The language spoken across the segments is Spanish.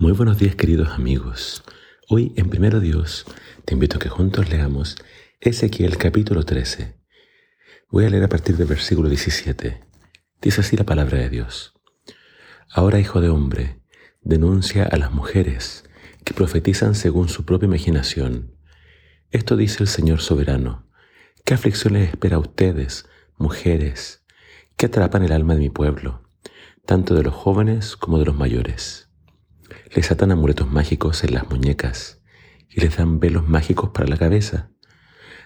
Muy buenos días queridos amigos. Hoy en Primero Dios te invito a que juntos leamos Ezequiel capítulo 13. Voy a leer a partir del versículo 17. Dice así la palabra de Dios. Ahora, hijo de hombre, denuncia a las mujeres que profetizan según su propia imaginación. Esto dice el Señor soberano. ¿Qué aflicción les espera a ustedes, mujeres, que atrapan el alma de mi pueblo, tanto de los jóvenes como de los mayores? Les atan amuletos mágicos en las muñecas y les dan velos mágicos para la cabeza.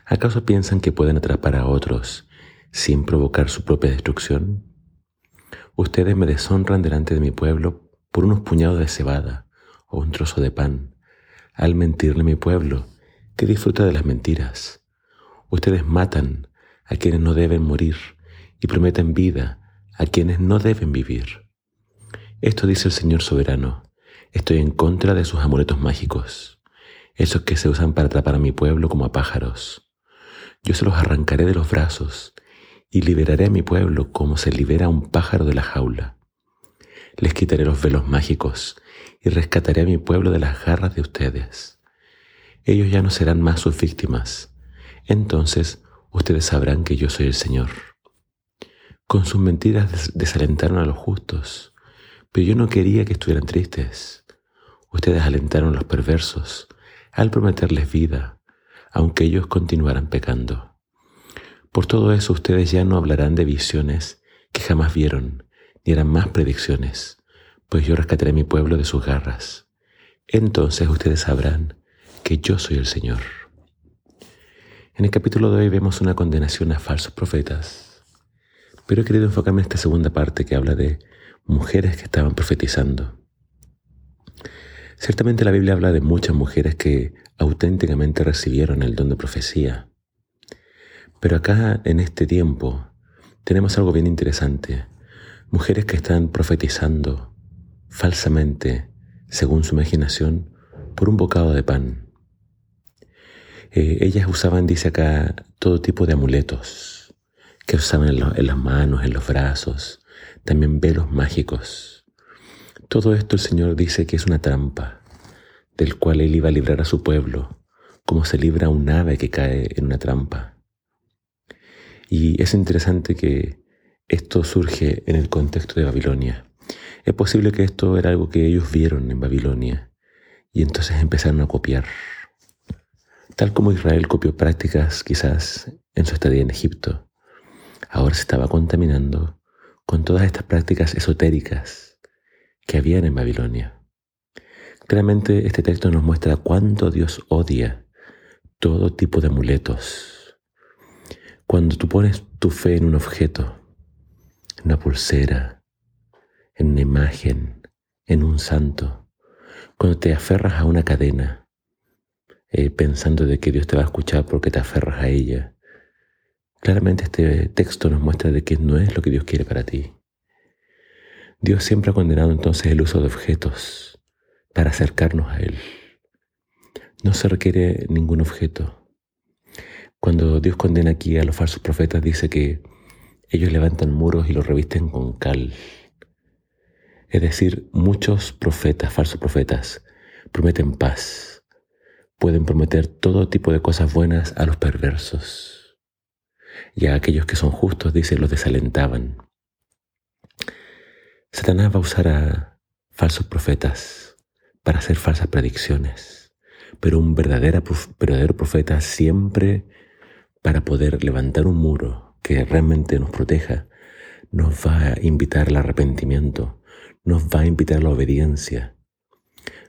¿Acaso piensan que pueden atrapar a otros sin provocar su propia destrucción? Ustedes me deshonran delante de mi pueblo por unos puñados de cebada o un trozo de pan, al mentirle mi pueblo, que disfruta de las mentiras. Ustedes matan a quienes no deben morir y prometen vida a quienes no deben vivir. Esto dice el Señor soberano. Estoy en contra de sus amuletos mágicos, esos que se usan para atrapar a mi pueblo como a pájaros. Yo se los arrancaré de los brazos y liberaré a mi pueblo como se libera un pájaro de la jaula. Les quitaré los velos mágicos y rescataré a mi pueblo de las garras de ustedes. Ellos ya no serán más sus víctimas. Entonces ustedes sabrán que yo soy el Señor. Con sus mentiras desalentaron a los justos, pero yo no quería que estuvieran tristes. Ustedes alentaron a los perversos al prometerles vida, aunque ellos continuaran pecando. Por todo eso ustedes ya no hablarán de visiones que jamás vieron, ni harán más predicciones, pues yo rescataré a mi pueblo de sus garras. Entonces ustedes sabrán que yo soy el Señor. En el capítulo de hoy vemos una condenación a falsos profetas, pero he querido enfocarme en esta segunda parte que habla de mujeres que estaban profetizando. Ciertamente la Biblia habla de muchas mujeres que auténticamente recibieron el don de profecía. Pero acá, en este tiempo, tenemos algo bien interesante. Mujeres que están profetizando falsamente, según su imaginación, por un bocado de pan. Eh, ellas usaban, dice acá, todo tipo de amuletos que usaban en las manos, en los brazos, también velos mágicos. Todo esto el Señor dice que es una trampa, del cual Él iba a librar a su pueblo, como se libra un ave que cae en una trampa. Y es interesante que esto surge en el contexto de Babilonia. Es posible que esto era algo que ellos vieron en Babilonia y entonces empezaron a copiar. Tal como Israel copió prácticas quizás en su estadía en Egipto, ahora se estaba contaminando con todas estas prácticas esotéricas que habían en Babilonia. Claramente este texto nos muestra cuánto Dios odia todo tipo de amuletos. Cuando tú pones tu fe en un objeto, en una pulsera, en una imagen, en un santo, cuando te aferras a una cadena, eh, pensando de que Dios te va a escuchar porque te aferras a ella, claramente este texto nos muestra de que no es lo que Dios quiere para ti. Dios siempre ha condenado entonces el uso de objetos para acercarnos a Él. No se requiere ningún objeto. Cuando Dios condena aquí a los falsos profetas, dice que ellos levantan muros y los revisten con cal. Es decir, muchos profetas, falsos profetas, prometen paz. Pueden prometer todo tipo de cosas buenas a los perversos. Y a aquellos que son justos, dice, los desalentaban. Satanás va a usar a falsos profetas para hacer falsas predicciones, pero un verdadero, verdadero profeta siempre para poder levantar un muro que realmente nos proteja, nos va a invitar al arrepentimiento, nos va a invitar a la obediencia.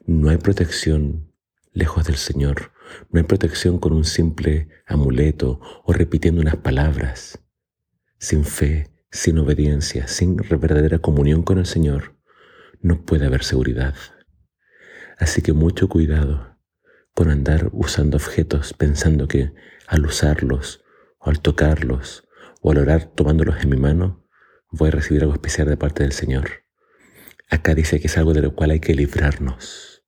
No hay protección lejos del Señor, no hay protección con un simple amuleto o repitiendo unas palabras. Sin fe, sin obediencia, sin verdadera comunión con el Señor, no puede haber seguridad. Así que mucho cuidado con andar usando objetos pensando que al usarlos o al tocarlos o al orar tomándolos en mi mano, voy a recibir algo especial de parte del Señor. Acá dice que es algo de lo cual hay que librarnos.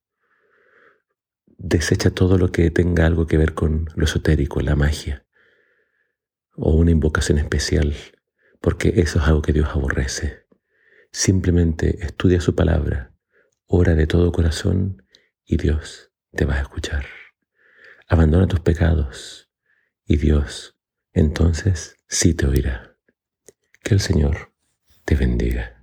Desecha todo lo que tenga algo que ver con lo esotérico, la magia, o una invocación especial porque eso es algo que Dios aborrece. Simplemente estudia su palabra, ora de todo corazón y Dios te va a escuchar. Abandona tus pecados y Dios entonces sí te oirá. Que el Señor te bendiga.